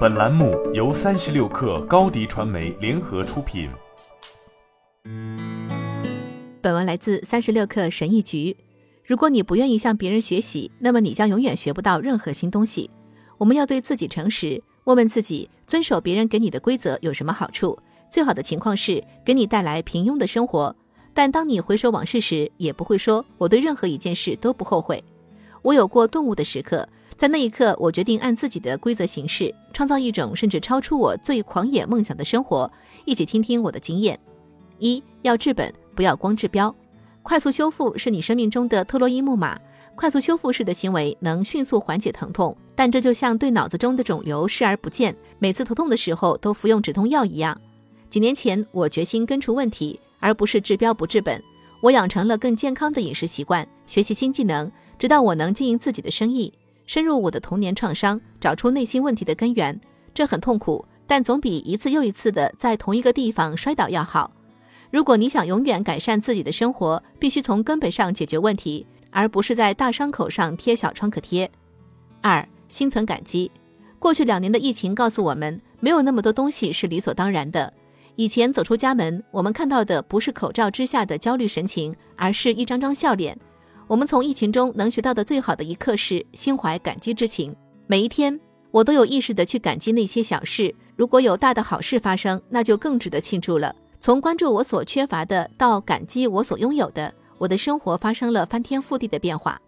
本栏目由三十六氪高低传媒联合出品。本文来自三十六氪神译局。如果你不愿意向别人学习，那么你将永远学不到任何新东西。我们要对自己诚实，问问自己：遵守别人给你的规则有什么好处？最好的情况是给你带来平庸的生活。但当你回首往事时，也不会说我对任何一件事都不后悔。我有过顿悟的时刻，在那一刻，我决定按自己的规则行事，创造一种甚至超出我最狂野梦想的生活。一起听听我的经验：一要治本，不要光治标。快速修复是你生命中的特洛伊木马。快速修复式的行为能迅速缓解疼痛，但这就像对脑子中的肿瘤视而不见，每次头痛的时候都服用止痛药一样。几年前，我决心根除问题，而不是治标不治本。我养成了更健康的饮食习惯，学习新技能，直到我能经营自己的生意，深入我的童年创伤，找出内心问题的根源。这很痛苦，但总比一次又一次的在同一个地方摔倒要好。如果你想永远改善自己的生活，必须从根本上解决问题，而不是在大伤口上贴小创可贴。二，心存感激。过去两年的疫情告诉我们，没有那么多东西是理所当然的。以前走出家门，我们看到的不是口罩之下的焦虑神情，而是一张张笑脸。我们从疫情中能学到的最好的一课是心怀感激之情。每一天，我都有意识的去感激那些小事。如果有大的好事发生，那就更值得庆祝了。从关注我所缺乏的到感激我所拥有的，我的生活发生了翻天覆地的变化。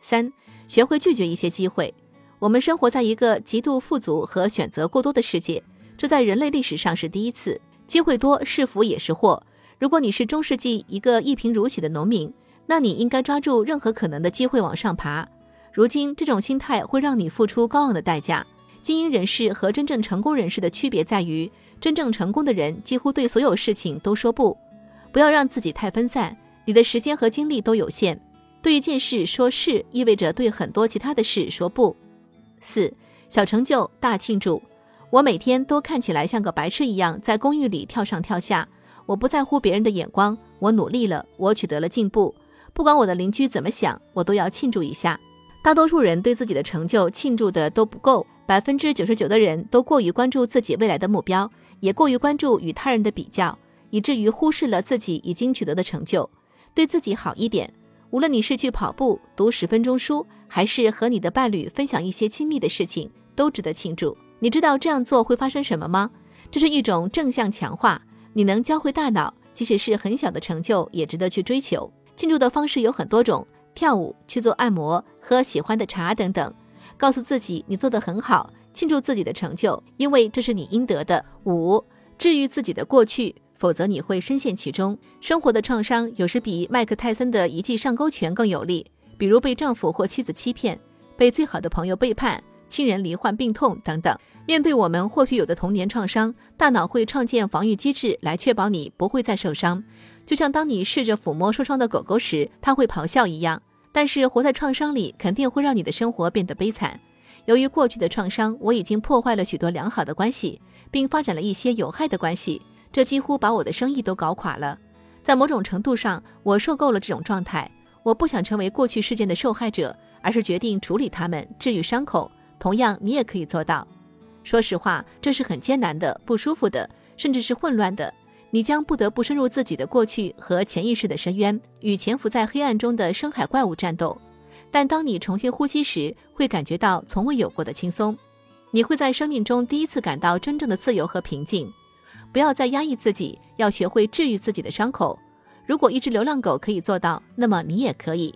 三，学会拒绝一些机会。我们生活在一个极度富足和选择过多的世界，这在人类历史上是第一次。机会多是福也是祸。如果你是中世纪一个一贫如洗的农民，那你应该抓住任何可能的机会往上爬。如今，这种心态会让你付出高昂的代价。精英人士和真正成功人士的区别在于。真正成功的人几乎对所有事情都说不。不要让自己太分散，你的时间和精力都有限。对一件事说是，意味着对很多其他的事说不。四小成就大庆祝。我每天都看起来像个白痴一样在公寓里跳上跳下。我不在乎别人的眼光，我努力了，我取得了进步。不管我的邻居怎么想，我都要庆祝一下。大多数人对自己的成就庆祝的都不够，百分之九十九的人都过于关注自己未来的目标。也过于关注与他人的比较，以至于忽视了自己已经取得的成就。对自己好一点，无论你是去跑步、读十分钟书，还是和你的伴侣分享一些亲密的事情，都值得庆祝。你知道这样做会发生什么吗？这是一种正向强化。你能教会大脑，即使是很小的成就，也值得去追求。庆祝的方式有很多种：跳舞、去做按摩、喝喜欢的茶等等。告诉自己你做得很好。庆祝自己的成就，因为这是你应得的。五，治愈自己的过去，否则你会深陷其中。生活的创伤有时比麦克泰森的一记上勾拳更有力，比如被丈夫或妻子欺骗，被最好的朋友背叛，亲人罹患病痛等等。面对我们或许有的童年创伤，大脑会创建防御机制来确保你不会再受伤，就像当你试着抚摸受伤的狗狗时，它会咆哮一样。但是活在创伤里，肯定会让你的生活变得悲惨。由于过去的创伤，我已经破坏了许多良好的关系，并发展了一些有害的关系，这几乎把我的生意都搞垮了。在某种程度上，我受够了这种状态。我不想成为过去事件的受害者，而是决定处理他们，治愈伤口。同样，你也可以做到。说实话，这是很艰难的、不舒服的，甚至是混乱的。你将不得不深入自己的过去和潜意识的深渊，与潜伏在黑暗中的深海怪物战斗。但当你重新呼吸时，会感觉到从未有过的轻松。你会在生命中第一次感到真正的自由和平静。不要再压抑自己，要学会治愈自己的伤口。如果一只流浪狗可以做到，那么你也可以。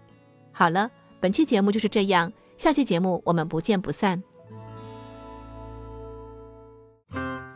好了，本期节目就是这样，下期节目我们不见不散。